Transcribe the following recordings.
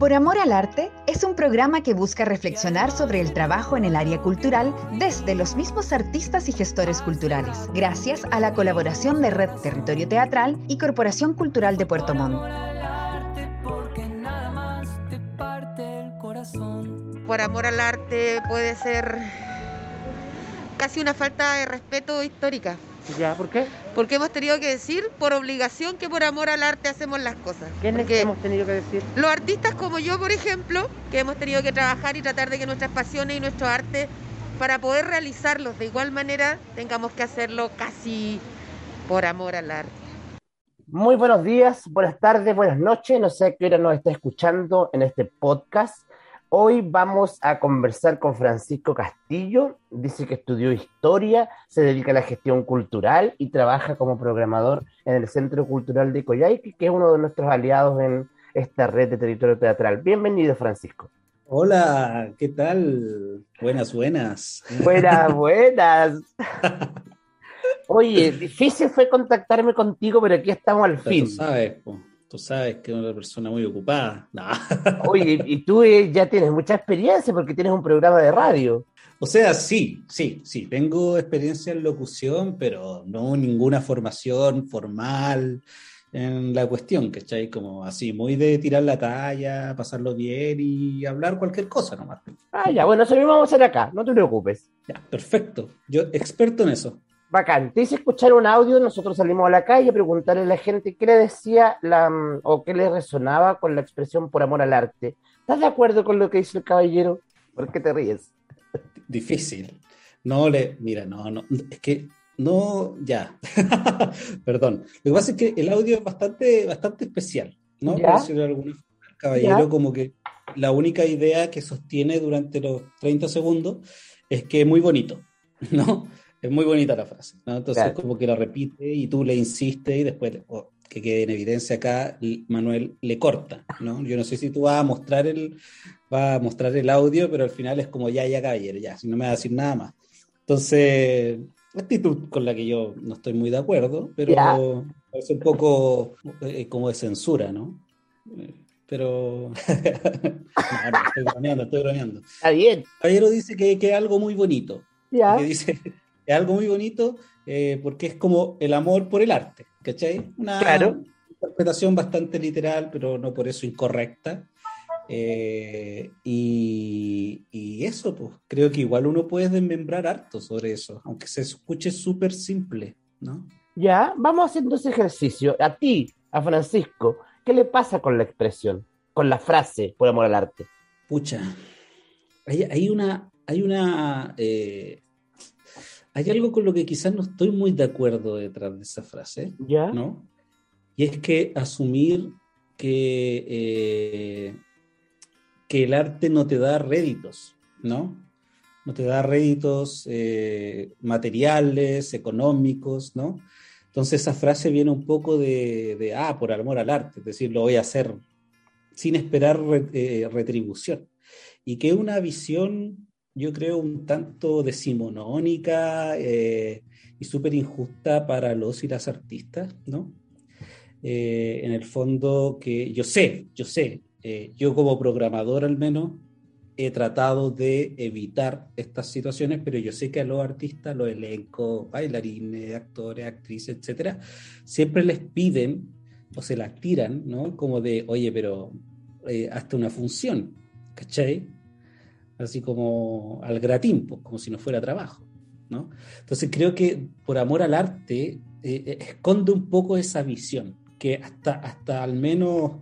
Por Amor al Arte es un programa que busca reflexionar sobre el trabajo en el área cultural desde los mismos artistas y gestores culturales, gracias a la colaboración de Red Territorio Teatral y Corporación Cultural de Puerto Montt. Por amor al arte puede ser casi una falta de respeto histórica. ¿Ya? ¿Por qué? Porque hemos tenido que decir por obligación que por amor al arte hacemos las cosas. ¿Qué es Porque que hemos tenido que decir? los artistas como yo, por ejemplo, que hemos tenido que trabajar y tratar de que nuestras pasiones y nuestro arte, para poder realizarlos de igual manera, tengamos que hacerlo casi por amor al arte. Muy buenos días, buenas tardes, buenas noches. No sé a qué hora nos está escuchando en este podcast. Hoy vamos a conversar con Francisco Castillo. Dice que estudió historia, se dedica a la gestión cultural y trabaja como programador en el Centro Cultural de Coyhaique, que es uno de nuestros aliados en esta red de territorio teatral. Bienvenido, Francisco. Hola, ¿qué tal? Buenas, buenas. Buenas, buenas. Oye, difícil fue contactarme contigo, pero aquí estamos al Pero fin. Tú sabes, po, tú sabes que es una persona muy ocupada. No. Oye, y tú eh, ya tienes mucha experiencia porque tienes un programa de radio. O sea, sí, sí, sí, tengo experiencia en locución, pero no ninguna formación formal en la cuestión, ¿cachai? Como así, muy de tirar la talla, pasarlo bien y hablar cualquier cosa nomás. Ah, ya, bueno, eso mismo vamos a hacer acá, no te preocupes. Ya, perfecto. Yo, experto en eso. Bacán, te hice escuchar un audio, nosotros salimos a la calle a preguntarle a la gente qué le decía la, mm, o qué le resonaba con la expresión por amor al arte. ¿Estás de acuerdo con lo que dice el caballero? ¿Por qué te ríes? Difícil. No le, mira, no, no, es que no, ya. Perdón. Lo que pasa es que el audio es bastante, bastante especial, ¿no? Ya. Por decirlo de alguna forma. El caballero, Ya. como que la única idea que sostiene durante los 30 segundos es que es muy bonito, ¿no? Es muy bonita la frase, ¿no? Entonces, Claro. como que la repite y tú le insistes y después, oh, que quede en evidencia acá, Manuel le corta, ¿no? Yo no sé si tú vas a mostrar el, va a mostrar el audio, pero al final es como ya, ya, caballero, ya, si no me va a decir nada más. Entonces, actitud con la que yo no estoy muy de acuerdo, pero Ya. es un poco eh, como de censura, ¿no? Eh, Pero. no, no, estoy bromeando, estoy bromeando. Está bien, Caballero dice que, que es algo muy bonito. ya. Que dice es algo muy bonito eh, porque es como el amor por el arte, ¿cachai? Una Claro. interpretación bastante literal, pero no por eso incorrecta. Eh, y, y eso, pues, creo que igual uno puede desmembrar harto sobre eso, aunque se escuche súper simple, ¿no? Ya, vamos haciendo ese ejercicio. A ti, a Francisco, ¿qué le pasa con la expresión, con la frase por amor al arte? Pucha, hay, hay una, hay una, eh, hay algo con lo que quizás no estoy muy de acuerdo detrás de esa frase, ¿Ya? ¿no? Y es que asumir que, eh, que el arte no te da réditos, ¿no? No te da réditos eh, materiales, económicos, ¿no? Entonces esa frase viene un poco de, de, ah, por amor al arte, es decir, lo voy a hacer sin esperar re- eh, retribución. Y que una visión, yo creo, un tanto decimonónica eh, y súper injusta para los y las artistas, ¿no? Eh, en el fondo que yo sé, yo sé, eh, yo como programador al menos he tratado de evitar estas situaciones, pero yo sé que a los artistas, los elencos, bailarines, actores, actrices, etcétera, siempre les piden o se las tiran, ¿no? Como de, oye, pero eh, hasta una función, ¿cachai? Así como al gratín, como si no fuera trabajo, ¿no? Entonces creo que por amor al arte eh, eh, esconde un poco esa visión, que hasta, hasta al menos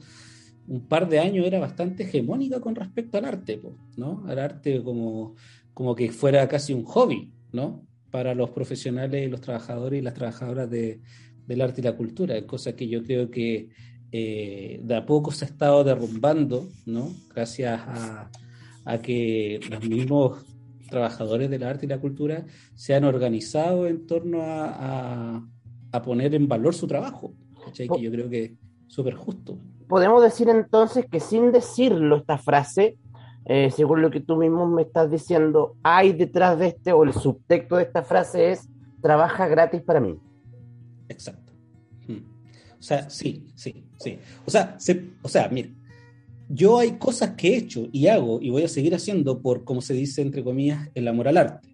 un par de años era bastante hegemónica con respecto al arte, ¿no? Al arte como, como que fuera casi un hobby, ¿no? Para los profesionales los trabajadores y las trabajadoras de, del arte y la cultura, cosa que yo creo que eh, de a poco se ha estado derrumbando, ¿no? Gracias a, a que los mismos trabajadores del arte y la cultura se han organizado en torno a, a, a poner en valor su trabajo, ¿cachai? que yo creo que es súper justo. Podemos decir entonces que sin decirlo esta frase, eh, según lo que tú mismo me estás diciendo, hay detrás de este, o el subtexto de esta frase es, trabaja gratis para mí. Exacto. Mm. O sea, sí, sí, sí. O sea, se, o sea, mira, yo hay cosas que he hecho y hago y voy a seguir haciendo por, como se dice, entre comillas, el amor al arte.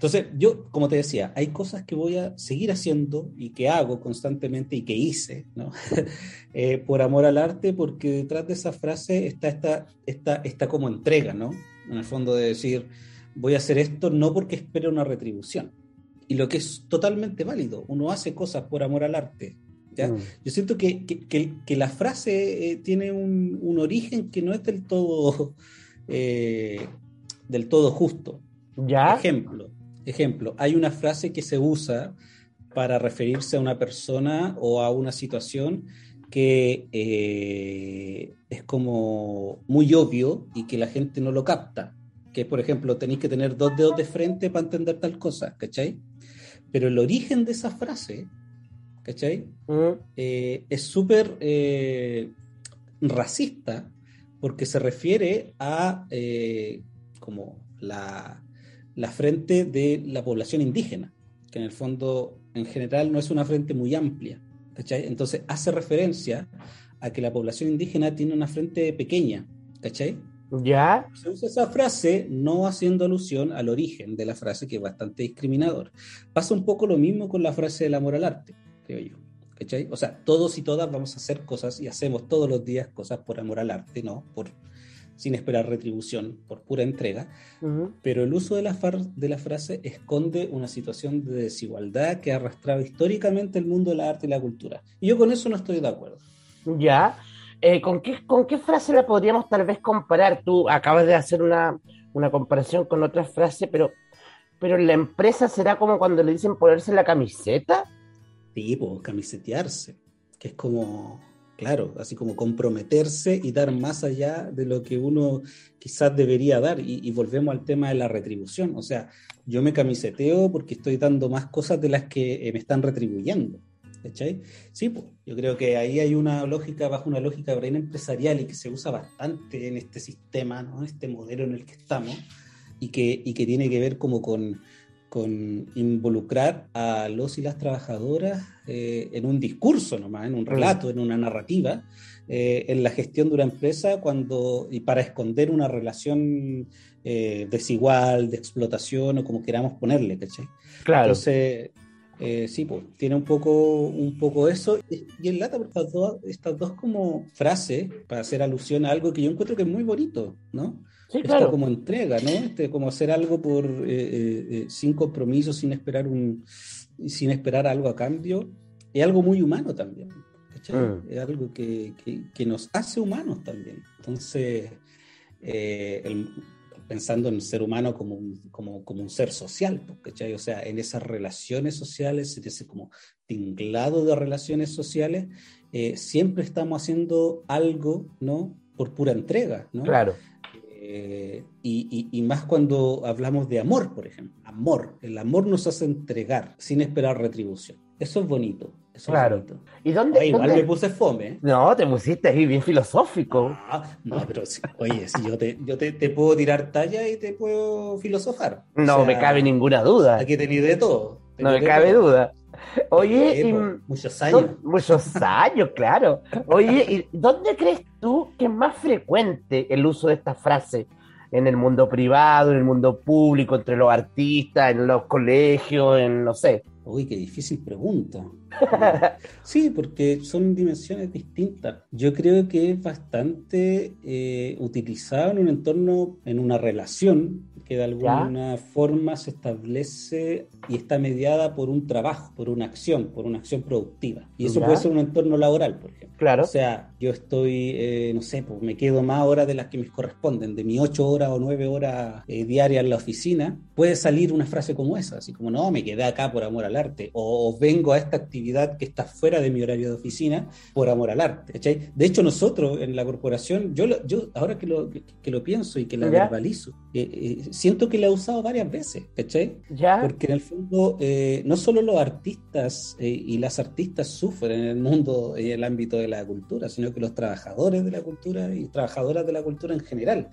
Entonces, yo, como te decía, hay cosas que voy a seguir haciendo y que hago constantemente y que hice, eh, por amor al arte, porque detrás de esa frase está esta, esta, esta como entrega, ¿no? En el fondo de decir, voy a hacer esto no porque espero una retribución. Y lo que es totalmente válido, uno hace cosas por amor al arte, ¿ya? Mm. Yo siento que, que, que, la frase eh, tiene un, un, origen que no es del todo, eh, del todo justo. ¿Ya? Ejemplo, Ejemplo, hay una frase que se usa para referirse a una persona o a una situación que eh, es como muy obvio y que la gente no lo capta. Que, por ejemplo, tenéis que tener dos dedos de frente para entender tal cosa, ¿cachai? Pero el origen de esa frase, ¿cachai? Mm. Eh, es súper eh, racista porque se refiere a como la, la frente de la población indígena, que en el fondo, en general, no es una frente muy amplia. ¿cachai? Entonces hace referencia a que la población indígena tiene una frente pequeña. ¿Cachai? Ya. Se usa esa frase no haciendo alusión al origen de la frase, que es bastante discriminador. Pasa un poco lo mismo con la frase del amor al arte, creo yo. ¿Cachai? O sea, todos y todas vamos a hacer cosas y hacemos todos los días cosas por amor al arte, ¿no? Por sin esperar retribución, por pura entrega, pero el uso de la, de la frase esconde una situación de desigualdad que ha arrastrado históricamente el mundo de la arte y la cultura. Y yo con eso no estoy de acuerdo. Ya. Eh, ¿con, qué, ¿Con qué frase la podríamos tal vez comparar? Tú acabas de hacer una, una comparación con otra frase, pero, pero la empresa será como cuando le dicen ponerse la camiseta. Sí, pues camisetearse, que es como Claro, así como comprometerse y dar más allá de lo que uno quizás debería dar. Y, volvemos al tema de la retribución. O sea, yo me camiseteo porque estoy dando más cosas de las que eh, me están retribuyendo. ¿Cachai? Sí, pues, yo creo que ahí hay una lógica, bajo una lógica brain empresarial y que se usa bastante en este sistema, ¿no? este modelo en el que estamos, y que, y que tiene que ver como con, con involucrar a los y las trabajadoras eh, en un discurso nomás, en un relato, en una narrativa, eh, en la gestión de una empresa cuando, y para esconder una relación eh, desigual, de explotación o como queramos ponerle, ¿cachai? Claro. Entonces, sí, pues, tiene un poco, un poco eso. Y en lata estas dos, estas dos como frases para hacer alusión a algo que yo encuentro que es muy bonito, ¿no? Sí, claro. como entrega, ¿no? Este, como hacer algo por eh, eh, eh, sin compromiso, sin esperar un sin esperar algo a cambio, es algo muy humano también. Mm. Es algo que, que, nos hace humanos también. Entonces, pensando en el ser humano como un, como, como un ser social, ¿cachai? O sea, en esas relaciones sociales, en ese como tinglado de relaciones sociales, siempre estamos haciendo algo, ¿no? Por pura entrega, ¿no? Claro. Eh, y, más cuando hablamos de amor, por ejemplo. Amor. El amor nos hace entregar sin esperar retribución. Eso es bonito. claro. ¿Y dónde, igual me puse fome. ¿eh? No, te pusiste ahí bien filosófico. Ah, no, pero oye, si yo, te, yo te, puedo tirar talla y te puedo filosofar. No me cabe ninguna duda. Aquí tenéis de todo. No me cabe duda. Oye, muchos años. Muchos años, claro. Oye, ¿y dónde crees tú que es más frecuente el uso de esta frase? ¿En el mundo privado, en el mundo público, entre los artistas, en los colegios, en no sé? Uy, qué difícil pregunta. sí, porque son dimensiones distintas. Yo creo que es bastante eh, utilizado en un entorno, en una relación que de alguna forma se establece y está mediada por un trabajo, por una acción, por una acción productiva. Y eso puede ser un entorno laboral, por ejemplo. Claro. O sea, yo estoy, eh, no sé, pues me quedo más horas de las que me corresponden, de mis ocho horas o nueve horas eh, diarias en la oficina, puede salir una frase como esa, así como, no, me quedé acá por amor al arte, o, vengo a esta actividad que está fuera de mi horario de oficina por amor al arte. De hecho, nosotros en la corporación, yo, yo ahora que lo, que, lo pienso y que la verbalizo, eh, siento que la he usado varias veces, ¿cachai? ¿Ya? Porque en el fondo, eh, no solo los artistas eh, y las artistas sufren en el mundo y en el ámbito de la cultura, sino que los trabajadores de la cultura y trabajadoras de la cultura en general.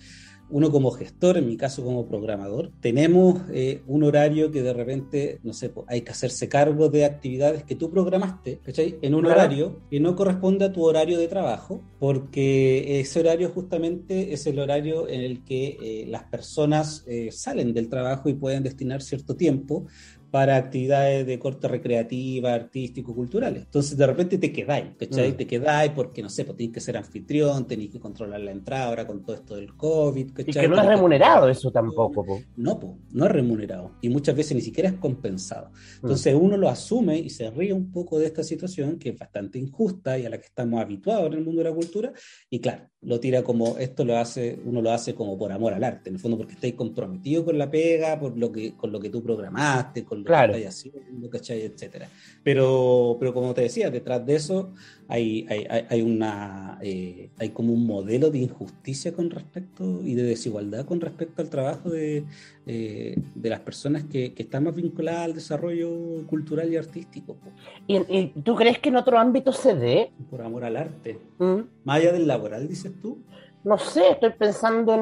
Uno como gestor, en mi caso como programador, tenemos eh, un horario que de repente, no sé, hay que hacerse cargo de actividades que tú programaste, ¿cachai? En un horario que no corresponde a tu horario de trabajo, porque ese horario justamente es el horario en el que eh, las personas eh, salen del trabajo y pueden destinar cierto tiempo para actividades de corte recreativa, artístico, culturales. Entonces de repente te quedáis, ¿cachai? Mm. Te quedáis porque, no sé, pues tienes que ser anfitrión, tenés que controlar la entrada ahora con todo esto del COVID, ¿cachai? Y que no es remunerado eso tampoco, po. No, po, no es remunerado. Y muchas veces ni siquiera es compensado. Entonces mm. uno lo asume y se ríe un poco de esta situación que es bastante injusta y a la que estamos habituados en el mundo de la cultura. Y claro, lo tira como, esto lo hace, uno lo hace como por amor al arte, en el fondo porque estáis comprometido con la pega, por lo que, con lo que tú programaste, con lo claro. que estáis haciendo, ¿cachai? Etcétera. Pero, pero como te decía, detrás de eso hay, hay, hay una, eh, hay como un modelo de injusticia con respecto y de desigualdad con respecto al trabajo de, eh, de las personas que, que, están más vinculadas al desarrollo cultural y artístico. ¿Y, tú crees que en otro ámbito se dé? Por amor al arte. ¿Mm? Más allá del laboral, dices tú. No sé, estoy pensando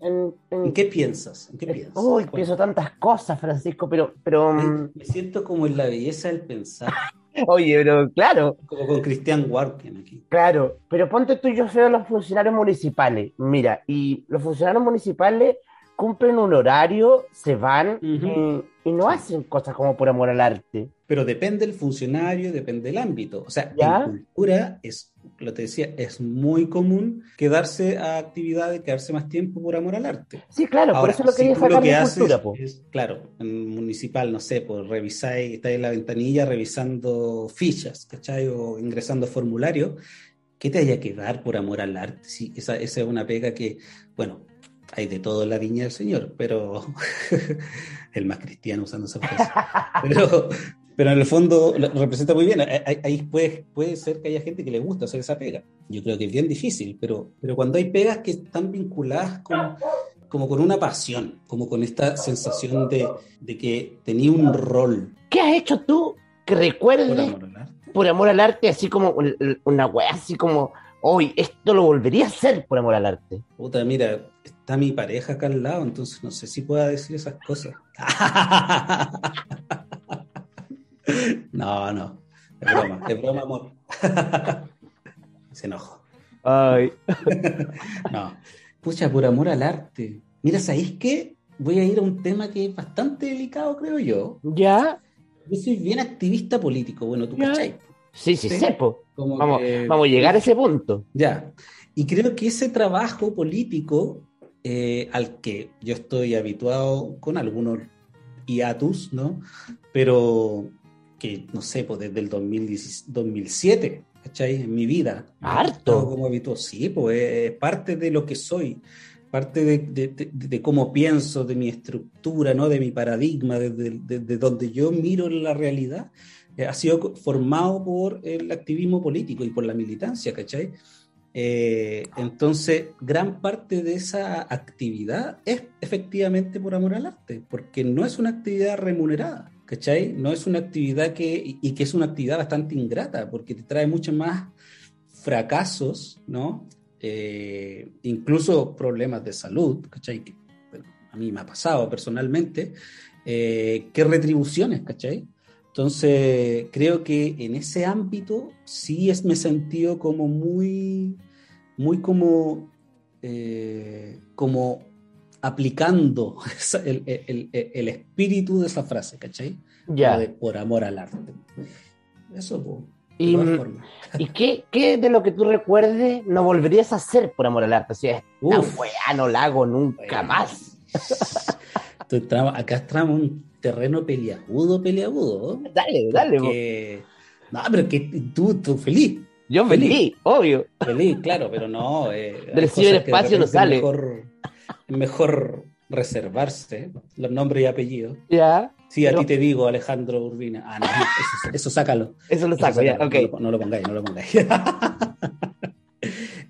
en... ¿En, qué piensas? ¿En qué piensas? Uy, pienso tantas cosas, Francisco, pero... pero me, me siento como en la belleza del pensar. Oye, pero claro. Como con Cristian Warken aquí. Claro, pero ponte tú, yo veo a los funcionarios municipales. Mira, y los funcionarios municipales cumplen un horario, se van y, no hacen cosas como por amor al arte. Pero depende del funcionario, depende del ámbito. O sea, ¿Ya? en cultura es, lo te decía, es muy común quedarse a actividades, quedarse más tiempo por amor al arte. Sí, claro, por eso lo quería sacar lo que de cultura. Es, claro, en municipal, no sé, pues revisáis, estáis en la ventanilla revisando fichas, ¿cachai? O ingresando formularios. ¿Qué te haya que dar por amor al arte? Sí, esa, esa es una pega que, bueno, hay de todo en la viña del Señor, pero el más cristiano usando esa frase. Pero, pero en el fondo representa muy bien. Ahí puede, puede ser que haya gente que le gusta hacer esa pega. Yo creo que es bien difícil, pero, pero cuando hay pegas que están vinculadas con, como con una pasión, como con esta sensación de, de que tenía un rol. ¿Qué has hecho tú que recuerdes por amor al arte, por amor al arte así como una wea, así como hoy esto lo volvería a hacer por amor al arte. Puta, mira, está mi pareja acá al lado, entonces no sé si pueda decir esas cosas. no, no, es broma, es broma, amor. Se enojo. Ay. no, pucha, por amor al arte. Mira, ¿sabéis qué? Voy a ir a un tema que es bastante delicado, creo yo. ¿Ya? Yo soy bien activista político, bueno, tú cachai. Sí, sí, sepo. Vamos, vamos a llegar a ese punto. Ya. Y creo que ese trabajo político eh, al que yo estoy habituado con algunos hiatus, ¿no? Pero que, no sé, pues desde el 2007, ¿cachai? En mi vida. Harto. Como habituado. Sí, pues es parte de lo que soy, parte de, cómo pienso, de mi estructura, ¿no? De mi paradigma, de, donde yo miro la realidad. Eh, ha sido formado por el activismo político y por la militancia, ¿cachai? Eh, entonces, gran parte de esa actividad es efectivamente por amor al arte, porque no es una actividad remunerada, ¿cachai? No es una actividad que, y que es una actividad bastante ingrata, porque te trae muchos más fracasos, ¿no? Eh, incluso problemas de salud, ¿cachai? Que, a mí me ha pasado personalmente, eh, que retribuciones, ¿cachai? Entonces, creo que en ese ámbito sí es, me he sentido como muy, muy como, eh, como aplicando el, el, el, espíritu de esa frase, ¿cachai? Ya. De, por amor al arte. Eso, pues. ¿Y, ¿y qué, qué, de lo que tú recuerdes no volverías a hacer por amor al arte? O sea, Uf, no la hago nunca más. acá estamos un terreno peliagudo, peliagudo. Dale, dale. No, pero que tú, tú feliz. Yo feliz, obvio. Feliz, claro, pero no. Eh, Del ciberespacio no sale. Mejor, mejor reservarse los nombres y apellidos. Ya. Sí, a ti te digo, Alejandro Urbina. Ah, no, eso, sácalo. Eso lo saco, ya, ok. No lo, pongáis, no lo pongáis.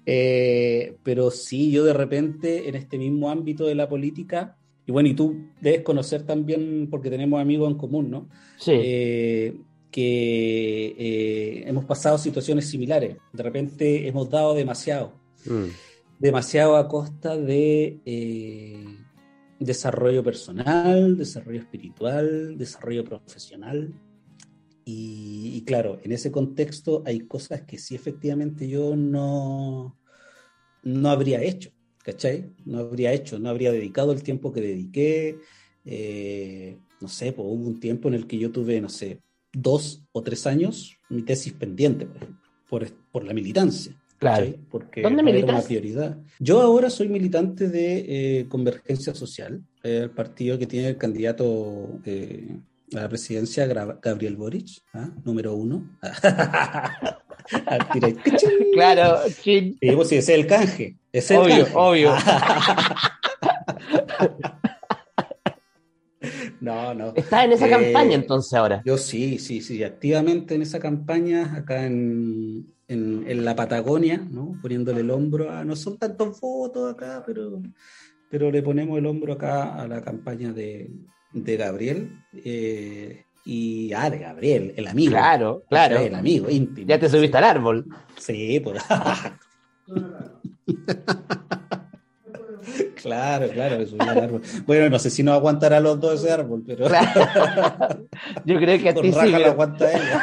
Eh, pero sí, yo de repente, en este mismo ámbito de la política, y bueno, y tú debes conocer también, porque tenemos amigos en común, ¿no? Sí. Eh, que eh, hemos pasado situaciones similares. De repente hemos dado demasiado. Mm. demasiado a costa de eh, desarrollo personal, desarrollo espiritual, desarrollo profesional. Y, y, claro, en ese contexto hay cosas que sí efectivamente yo no, no habría hecho, ¿cachai? No habría hecho, no habría dedicado el tiempo que dediqué. Eh, no sé, pues, hubo un tiempo en el que yo tuve, no sé, dos o tres años mi tesis pendiente, por ejemplo, por, por la militancia. Claro. Porque ¿Dónde no era militas? una prioridad. Yo ahora soy militante de eh, Convergencia Social, el partido que tiene el candidato eh, a la presidencia, Gabriel Boric, ¿ah? número uno. Claro. Y pues, sí, ese es el canje. Es el Obvio, canje. obvio. no, no. Estás en esa Eh, campaña entonces ahora. Yo sí, sí, sí, activamente en esa campaña, acá en, en, en la Patagonia, ¿no? Poniéndole el hombro a, no son tantos votos acá, pero, pero le ponemos el hombro acá a la campaña de, de Gabriel. eh, y, ah, de Gabriel, el amigo. Claro, claro. El amigo íntimo. Ya te subiste al árbol. Sí, pues. Claro, claro, me subí al árbol. Bueno, no sé si nos aguantará los dos ese árbol, pero Claro. Yo creo que a ti sí. lo aguanta ella.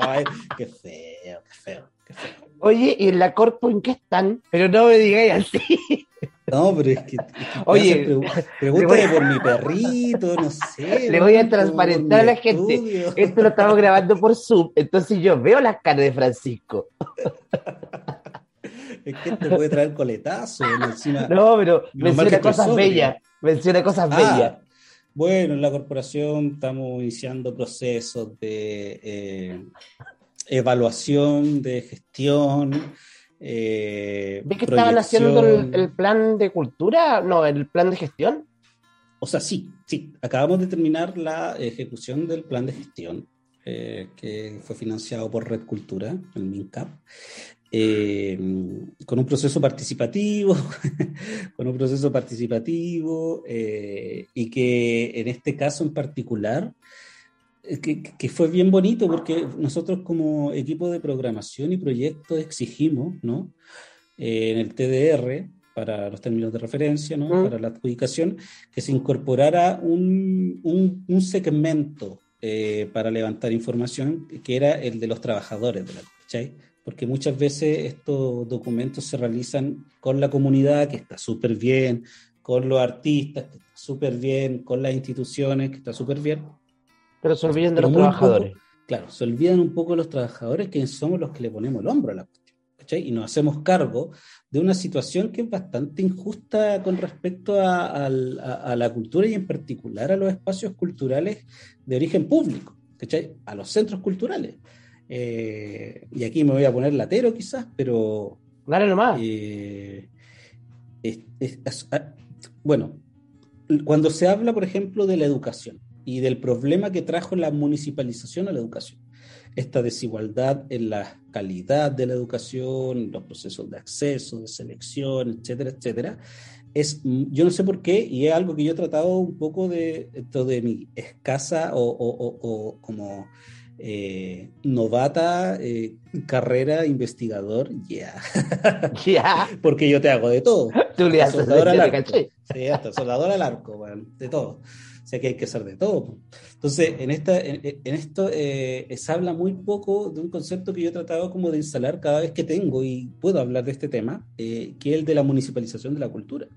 Ay, qué feo, qué feo, qué feo. Oye, ¿y en la corpo en qué están? Pero no me digáis así. No, pero es que, es que Oye, pregúntale por mi perrito, no sé. Le voy a transparentar a la gente. estudio. Esto lo estamos grabando por Zoom, entonces yo veo las caras de Francisco. Es que te puede traer coletazo. Encima, No, pero menciona cosas bellas. Menciona cosas Ah, bellas. bueno, en la corporación estamos iniciando procesos de eh, evaluación, de gestión. Eh, ¿Ves que estaban haciendo el, plan de cultura? No, el plan de gestión. O sea, sí, sí. Acabamos de terminar la ejecución del plan de gestión eh, que fue financiado por Red Cultura, el MINCAP, eh, con un proceso participativo, con un proceso participativo eh, y que en este caso en particular, que, que fue bien bonito porque nosotros como equipo de programación y proyectos exigimos, ¿no? Eh, en el TDR, para los términos de referencia, ¿no? Mm. para la adjudicación, que se incorporara un, un, un segmento eh, para levantar información que era el de los trabajadores de la ¿cachai? Porque muchas veces estos documentos se realizan con la comunidad, que está súper bien, con los artistas, que está súper bien, con las instituciones, que está súper bien, Pero se olviden de los trabajadores. Claro, se olvidan un poco los trabajadores que somos los que le ponemos el hombro a la cuestión. ¿cachai? Y nos hacemos cargo de una situación que es bastante injusta con respecto a, al- a- a la cultura y en particular a los espacios culturales de origen público, ¿cachai? a los centros culturales. Eh, y aquí me voy a poner latero quizás, pero Dale nomás. eh, es- es- es- ah, bueno, cuando se habla, por ejemplo, de la educación y del problema que trajo la municipalización a la educación, esta desigualdad en la calidad de la educación, los procesos de acceso, de selección, etcétera, etcétera, es, yo no sé por qué, y es algo que yo he tratado un poco de, esto de mi escasa o, o- o- o como eh, novata eh, carrera investigador, ya, Ya, porque yo te hago de todo. tú le haces Soldador al arco. Sí, hasta soldador al arco, weón, de todo. O sea que hay que hacer de todo. Entonces, en, esta, en, en esto eh, se habla muy poco de un concepto que yo he tratado como de instalar cada vez que tengo y puedo hablar de este tema, eh, que es el de la municipalización de la cultura.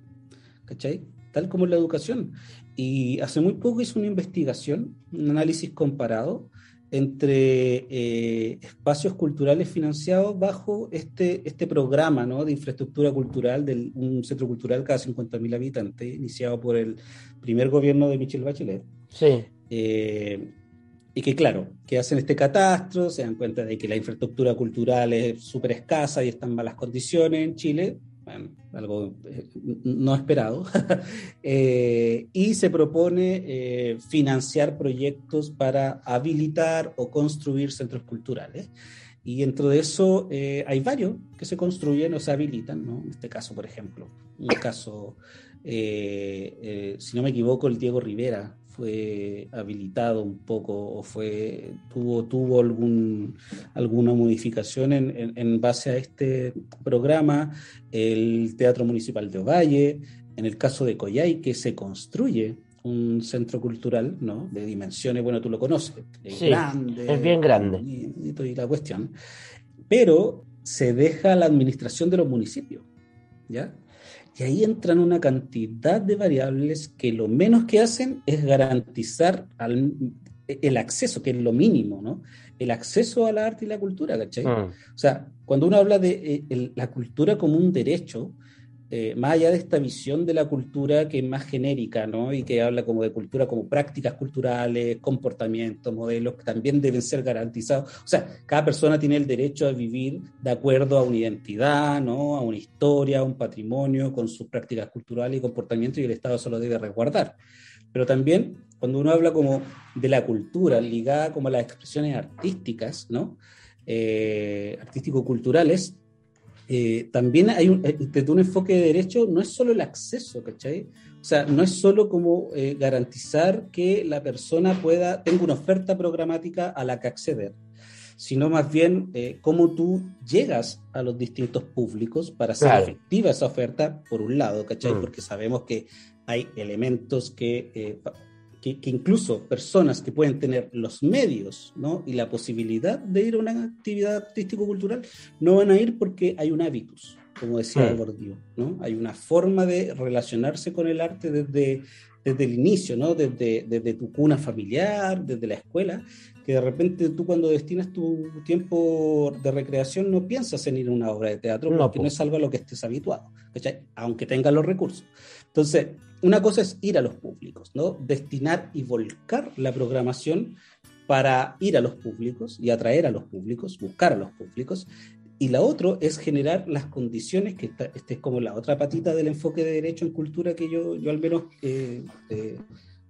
¿Cachai? Tal como en la educación. Y hace muy poco hice una investigación, un análisis comparado entre eh, espacios culturales financiados bajo este, este programa ¿no? de infraestructura cultural de un centro cultural cada 50.000 habitantes, iniciado por el primer gobierno de Michelle Bachelet. Sí. Eh, y que claro, que hacen este catastro, se dan cuenta de que la infraestructura cultural es súper escasa y está en malas condiciones en Chile, bueno, algo eh, no esperado, Eh, y se propone eh, financiar proyectos para habilitar o construir centros culturales. Y dentro de eso hay varios que se construyen o se habilitan, ¿no? En este caso, por ejemplo, un caso, si no me equivoco, el Diego Rivera fue habilitado un poco o fue, tuvo, tuvo algún, alguna modificación en, en, base a este programa, el Teatro Municipal de Ovalle, en el caso de Coyay, que se construye un centro cultural, ¿no? De dimensiones, bueno, tú lo conoces, es grande. Es bien grande. Y, la cuestión. Pero se deja la administración de los municipios, ¿ya? Y ahí entran una cantidad de variables que lo menos que hacen es garantizar el acceso, que es lo mínimo, ¿no? El acceso a la arte y la cultura, ¿cachai? Mm. O sea, cuando uno habla de eh, la cultura como un derecho, eh, más allá de esta visión de la cultura que es más genérica, ¿no? Y que habla como de cultura como prácticas culturales, comportamientos, modelos que también deben ser garantizados. O sea, cada persona tiene el derecho a vivir de acuerdo a una identidad, ¿no? A una historia, a un patrimonio, con sus prácticas culturales y comportamientos y el Estado solo debe resguardar. Pero también cuando uno habla como de la cultura ligada como a las expresiones artísticas, ¿no? Eh, artístico-culturales, eh, también hay un, eh, desde un enfoque de derecho, no es solo el acceso, ¿cachai? O sea, no es solo como eh, garantizar que la persona pueda, tenga una oferta programática a la que acceder, sino más bien cómo tú llegas a los distintos públicos para hacer efectiva esa oferta, por un lado, ¿cachai? Mm. Porque sabemos que hay elementos que que, incluso personas que pueden tener los medios ¿no? y la posibilidad de ir a una actividad artístico-cultural no van a ir porque hay un hábitus, como decía Gordillo, ¿no? Hay una forma de relacionarse con el arte desde, desde el inicio, ¿no? Desde, desde tu cuna familiar, desde la escuela, que de repente tú cuando destinas tu tiempo de recreación no piensas en ir a una obra de teatro porque no, es algo a lo que estés habituado, aunque tengas los recursos. Entonces, una cosa es ir a los públicos, ¿no? Destinar y volcar la programación para ir a los públicos y atraer a los públicos, buscar a los públicos. Y la otra es generar las condiciones, que esta, es como la otra patita del enfoque de derecho en cultura que yo, yo al menos eh, eh,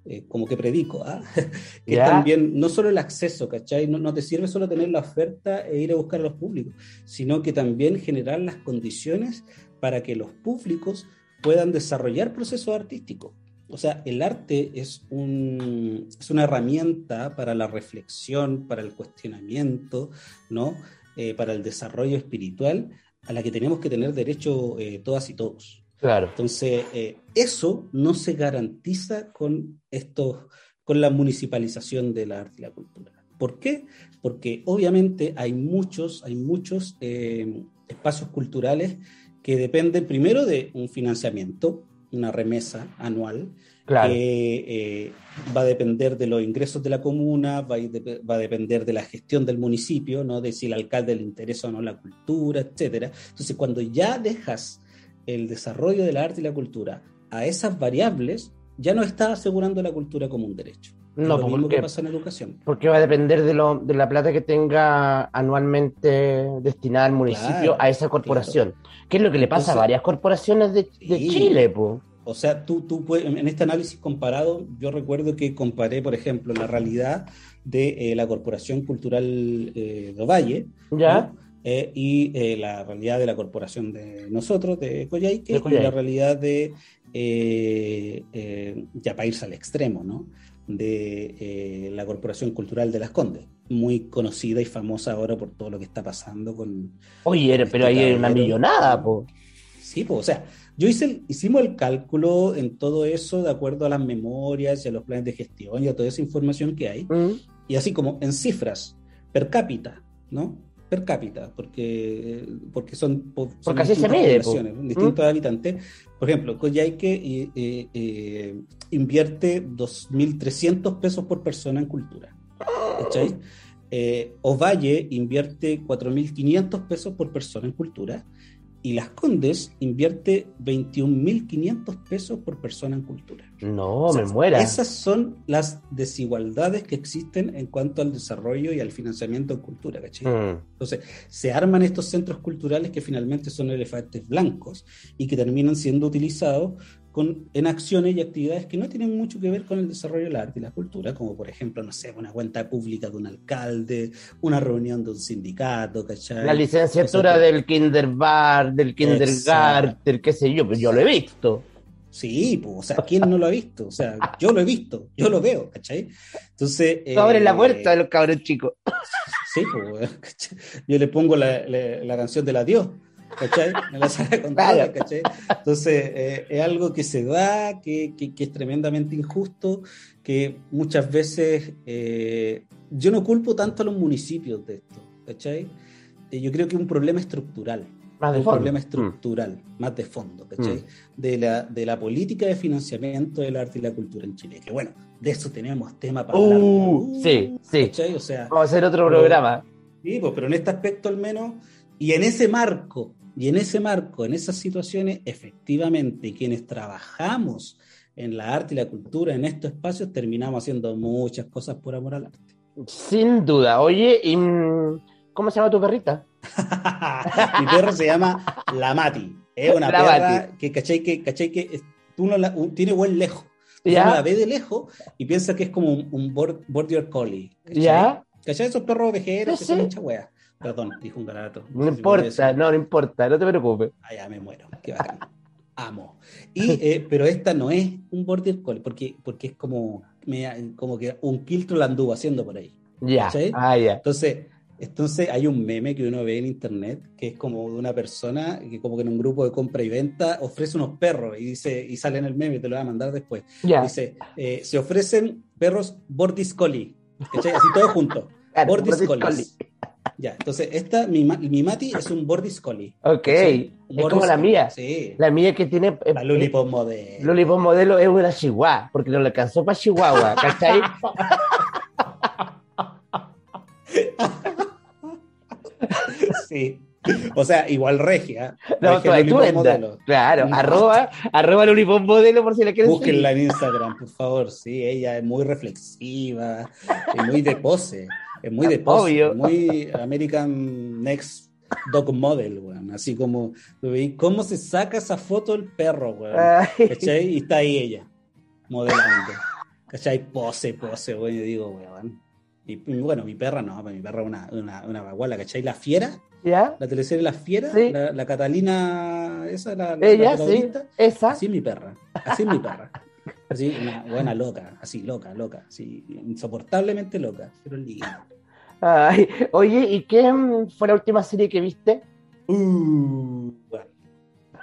eh, como que predico, ¿ah? que también no solo el acceso, ¿cachai? No, no te sirve solo tener la oferta e ir a buscar a los públicos, sino que también generar las condiciones para que los públicos puedan desarrollar procesos artísticos. O sea, el arte es, un, es una herramienta para la reflexión, para el cuestionamiento, ¿no? Eh, para el desarrollo espiritual a la que tenemos que tener derecho eh, todas y todos. Claro. Entonces, eh, eso no se garantiza con, estos, con la municipalización del arte y la cultura. ¿Por qué? Porque obviamente hay muchos, hay muchos espacios culturales que dependen primero de un financiamiento, una remesa anual, que eh, va a depender de los ingresos de la comuna, va a, va a, depender de la gestión del municipio, ¿no? de si el alcalde le interesa o no la cultura, etcétera. Entonces, cuando ya dejas el desarrollo del arte y la cultura a esas variables, ya no estás asegurando la cultura como un derecho. No, lo mismo que pasa en educación. Porque va a depender de, lo, de la plata que tenga anualmente destinada al municipio a esa corporación. ¿Qué es lo que le pasa a varias corporaciones de, Chile, O sea, tú, tú en este análisis comparado, yo recuerdo que comparé, por ejemplo, la realidad de eh, la Corporación Cultural eh, de Ovalle ¿Ya? Eh, y la realidad de la corporación de nosotros, de Coyhaique, y la realidad de, ya para irse al extremo, ¿no? De eh, la Corporación Cultural de Las Condes, muy conocida y famosa ahora por todo lo que está pasando con... Oye, pero ahí hay una millonada, po. Sí, pues, o sea, yo hice hicimos el cálculo en todo eso de acuerdo a las memorias y a los planes de gestión y a toda esa información que hay, mm. y así como en cifras, per cápita, ¿no? Per cápita, porque, porque son, porque así se mide, distintos ¿Mm? habitantes. Por ejemplo, Coyhaique eh, eh, invierte 2.300 pesos por persona en cultura. ¿cachai? Eh, Ovalle invierte 4.500 pesos por persona en cultura y Las Condes invierte 21.500 pesos por persona en cultura. No, me muera. Esas son las desigualdades que existen en cuanto al desarrollo y al financiamiento en cultura, ¿cachai? Mm. Entonces, se arman estos centros culturales que finalmente son elefantes blancos y que terminan siendo utilizados en acciones y actividades que no tienen mucho que ver con el desarrollo del arte y la cultura, como por ejemplo, no sé, una cuenta pública de un alcalde, una reunión de un sindicato, ¿cachai? La licenciatura del kinderbar, del kindergarten, qué sé yo, pues yo lo he visto. Sí, pues, o sea, ¿quién no lo ha visto? O sea, yo lo he visto, yo lo veo, ¿cachai? Entonces. Tú abres la eh, puerta de los cabros chicos. Sí, pues, ¿cachai? yo le pongo la, la- la canción del adiós, ¿cachai? Me la sale con Claro. todas, ¿cachai? Entonces, eh, es algo que se da, que, que- que es tremendamente injusto, que muchas veces eh, yo no culpo tanto a los municipios de esto, ¿cachai? Eh, yo creo que es un problema estructural. Más de un fondo. problema Mm. estructural, más de fondo, ¿cachai? De, la, de la política de financiamiento del arte y la cultura en Chile. Que bueno, de eso tenemos tema para hablar. Uh, sí, sí. ¿cachai? O sea, Vamos a hacer otro Pero- programa. Sí, pues, pero en este aspecto al menos, y en ese marco, y en ese marco, en esas situaciones, efectivamente, quienes trabajamos en la arte y la cultura, en estos espacios, terminamos haciendo muchas cosas por amor al arte. Sin duda. Oye, ¿y, mm, ¿cómo se llama tu perrita? Mi perro se llama La Mati. Es una La perra Mati. que, ¿cachai? Que, ¿cachai? Que es- tú no la, un- tiene buen lejos. Uno la ve de lejos y piensa que es como un, un bor- border collie. ¿cachai? ¿Ya? ¿Cachai? Esos perros Sí, que son sí. mucha wea. Perdón, dijo un garato. No importa, no, no importa, no te preocupes. Ah, ya me muero. Qué bacán. Amo. Y, eh, pero esta no es un border collie, porque, porque es como, me- como que un quiltro la anduvo haciendo por ahí. Ya. ¿Cachai? Ah, ya. Entonces, entonces hay un meme que uno ve en internet que es como de una persona que como que en un grupo de compra y venta ofrece unos perros y dice y sale en el meme, te lo voy a mandar después. Ya. Dice, eh, se ofrecen perros Bordis Collie, ¿cachai? Así todos juntos. Claro, Bordis Bordis Collies. Ya, entonces esta, mi, mi Mati es un Bordis Collie. Ok. Es como la mía. Sí. La mía que tiene. eh, La Lulipop modelo. Lollipop modelo es una chihuahua, porque no le alcanzó para Chihuahua, ¿cachai? Sí. O sea, igual regia. No, regia tú, Lulipop modelo. Claro, No. arroba, arroba Lollipop modelo por si la quieres Búsquenla en Instagram, por favor. Sí, ella es muy reflexiva, es muy de pose, es muy de pose, Obvio. muy American Next Dog Model, weón. Así como. ¿cómo se saca esa foto del perro, weón? ¿Cachai? Y está ahí ella, modelando. ¿Cachai? Pose, pose, weón. Yo digo, weón. Y bueno, mi perra no, mi perra es una, una, una baguala, ¿cachai? La fiera, ¿Ya? la teleserie La Fiera, Sí. la, la Catalina, esa, la, la- Ella, la sí. Esa. Así es mi perra, así es mi perra. Así, una buena loca, así, loca, loca, así, insoportablemente loca, pero linda. Ay, oye, ¿y qué mm, fue la última serie que viste? Uh, bueno.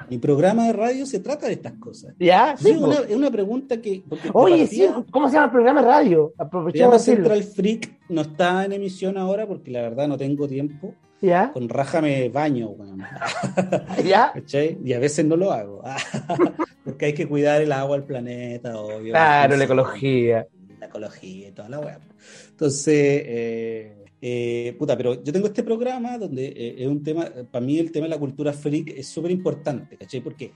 Mi programa de radio se trata de estas cosas. ¿Ya? Sí, una, es una pregunta que. Oye, sí, ¿cómo se llama el programa de radio? Decirlo. Central Freak, no está en emisión ahora porque la verdad no tengo tiempo. ¿Ya? Con raja me baño, weón. ¿Ya? ¿Cachai? Y a veces no lo hago. Porque hay que cuidar el agua, el planeta, obvio. Claro, la ecología. la ecología y toda la weá. Entonces, eh, eh, puta, pero yo tengo este programa donde eh, es un tema, para mí el tema de la cultura freak es súper importante, ¿cachai? Porque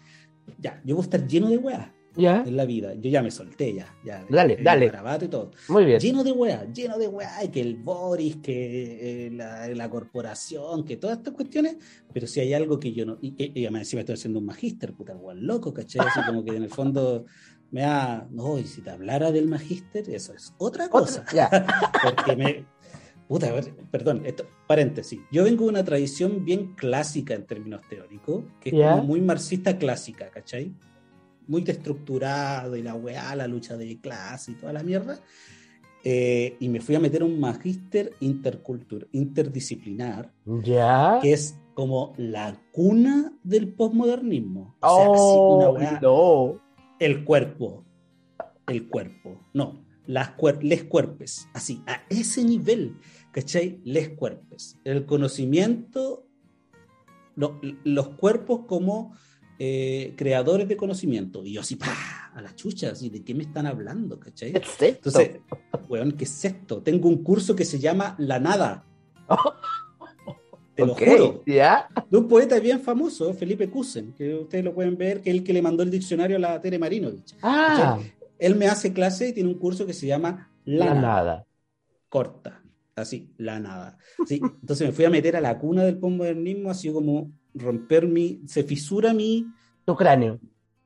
ya, yo voy a estar lleno de weá ¿Ya? en la vida. Yo ya me solté, ya. ya Dale, dale. garabato y todo. Muy bien. Lleno de weá, lleno de weá, y que el Boris, que eh, la, la corporación, que todas estas cuestiones, pero si hay algo que yo no. Y, y, y encima estoy haciendo un magíster, puta, weón, loco, ¿cachai? Así como que en el fondo me da. No, y si te hablara del magíster, eso es otra cosa. Otra- Ya. Porque me. Puta, perdón, esto, paréntesis. Yo vengo de una tradición bien clásica en términos teóricos, que es Ya. como muy marxista clásica, ¿cachai? Muy destructurado y la weá, la lucha de clase y toda la mierda. Eh, y me fui a meter un magíster intercultur, interdisciplinar, ¿Ya? que es como la cuna del posmodernismo. O sea, así, una Oh, weá no. el cuerpo. El cuerpo. No, las cuer- les cuerpes. Así, a ese nivel, ¿cachai? Les cuerpes. El conocimiento, lo- los cuerpos como eh, creadores de conocimiento. Y yo así, ¡pah! A la chucha, así, ¿de qué me están hablando, cachai? Entonces, weón, ¿qué es esto? Tengo un curso que se llama La Nada. Te Ok, lo juro ¿Ya? de un poeta bien famoso, Felipe Kusen, que ustedes lo pueden ver, que es el que le mandó el diccionario a la Tere Marinovich. Ah, Él me hace clase y tiene un curso que se llama La, la Nada, nada. corta, así, La Nada. Sí, entonces me fui a meter a la cuna del postmodernismo, así como romper mi, se fisura mi, Tu cráneo.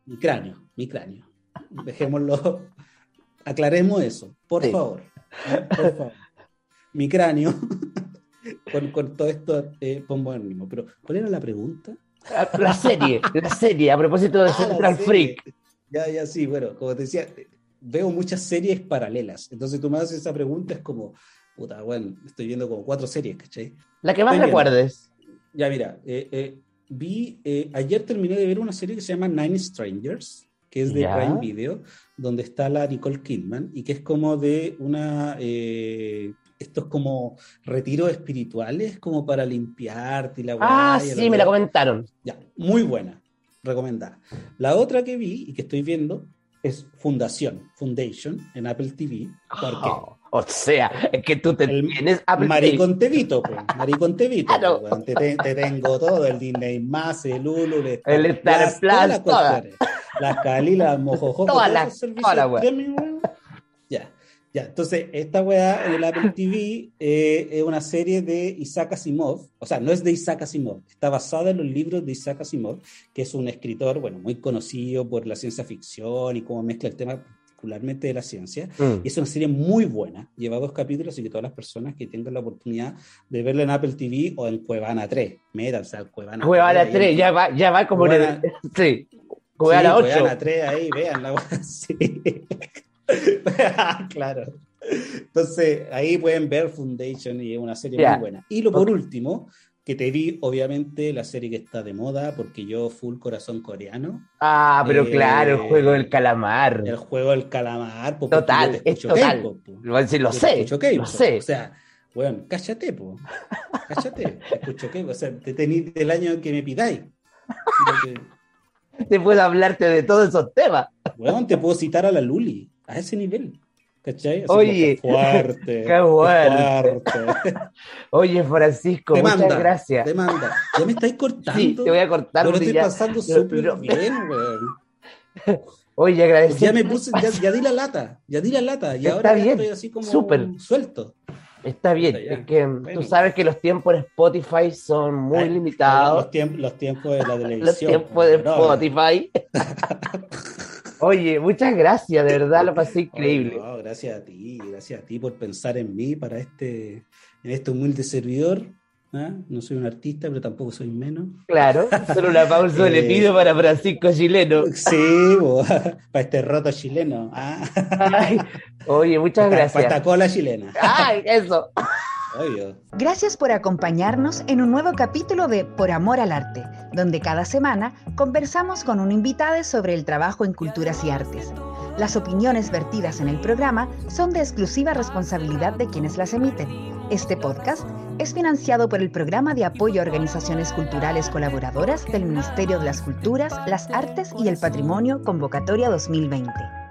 mi cráneo, mi cráneo. Dejémoslo, aclaremos eso, por Sí. favor, por favor. Mi cráneo con, con todo esto eh, postmodernismo. Pero, ¿cuál era la pregunta? Ah, La serie, la serie, a propósito de Ah, Central. Freak. Ya, ya, sí, bueno, como te decía, veo muchas series paralelas. Entonces tú me haces esa pregunta, es como, puta, bueno, estoy viendo como cuatro series, ¿cachai? La que más Estoy viendo. Ya, mira, eh, eh, vi, eh, ayer terminé de ver una serie que se llama Nine Strangers, que es de Ya. Prime Video, donde está la Nicole Kidman, y que es como de una, estos como retiros espirituales, como para limpiarte y la Ah, sí, me la comentaron. Ya, muy buena, recomendada. La otra que vi y que estoy viendo es Fundación, Foundation, en Apple TV. ¿Por qué? Oh, o sea, es que tú te El tienes Apple Maricón Tevito, pues. Maricón Tevito. Claro. pues, te, te- te tengo todo, el Disney más, el Hulu, el El Star Plus, todas las Cali, las Mojojojo, Todas las-. Ya, ya. Entonces, esta weá en el Apple TV eh, es una serie de Isaac Asimov. O sea, no es de Isaac Asimov. Está basada en los libros de Isaac Asimov, que es un escritor, bueno, muy conocido por la ciencia ficción y cómo mezcla el tema particularmente de la ciencia. Mm. Y es una serie muy buena. Lleva dos capítulos, así que todas las personas que tengan la oportunidad de verla en Apple TV o en Cuevana 3, métanse al Cuevana Cuevana ahí 3, en- ya va, ya va como en el- Cuevana- Sí. Sí, Cuevana 8. Cuevana 3 ahí, vean la sí. claro. Entonces, ahí pueden ver Foundation y es una serie Ya. muy buena. Y lo por último, que te vi, obviamente, la serie que está de moda, porque yo, full corazón coreano, Ah, pero Eh, claro, el juego del calamar. el juego del calamar. po, Total, es total. Lo, sí, lo sé, lo sé. O sea, weón, cállate, po. Cállate, te escucho K-pop. O sea, te tení del año que me pidáis. Que, Te puedo hablarte de todos esos temas. Weón, te puedo citar a la Luli, a ese nivel. ¿Cachai? Así Oye, como, fuerte. qué fuerte. fuerte. Oye, Francisco, Demanda, muchas gracias. demanda. Ya me estáis cortando. Sí, te voy a cortar Pero lo estoy ya- pasando súper bien, weón. Oye, agradecer. Ya me puse, ya, ya di la lata, ya di la lata. Y Está ahora bien, estoy así como súper. suelto. Está bien, es que Bueno. tú sabes que los tiempos en Spotify son muy Ay, limitados. Los, tiempos, los tiempos de la televisión. Los tiempos de. Spotify. Oye, muchas gracias, de verdad lo pasé increíble. Oh, no, gracias a ti, gracias a ti por pensar en mí para este, en este humilde servidor. ¿ah? No soy un artista, pero tampoco soy menos. Claro, solo una pausa le Eh, pido para Francisco Chileno. Sí, bo, para este roto chileno. ¿ah? Ay, oye, muchas Para esta gracias. cola chilena. Ay, eso. Gracias por acompañarnos en un nuevo capítulo de Por Amor al Arte, donde cada semana conversamos con un invitado sobre el trabajo en culturas y artes. Las opiniones vertidas en el programa son de exclusiva responsabilidad de quienes las emiten. Este podcast es financiado por el Programa de Apoyo a Organizaciones Culturales Colaboradoras del Ministerio de las Culturas, las Artes y el Patrimonio Convocatoria 2020.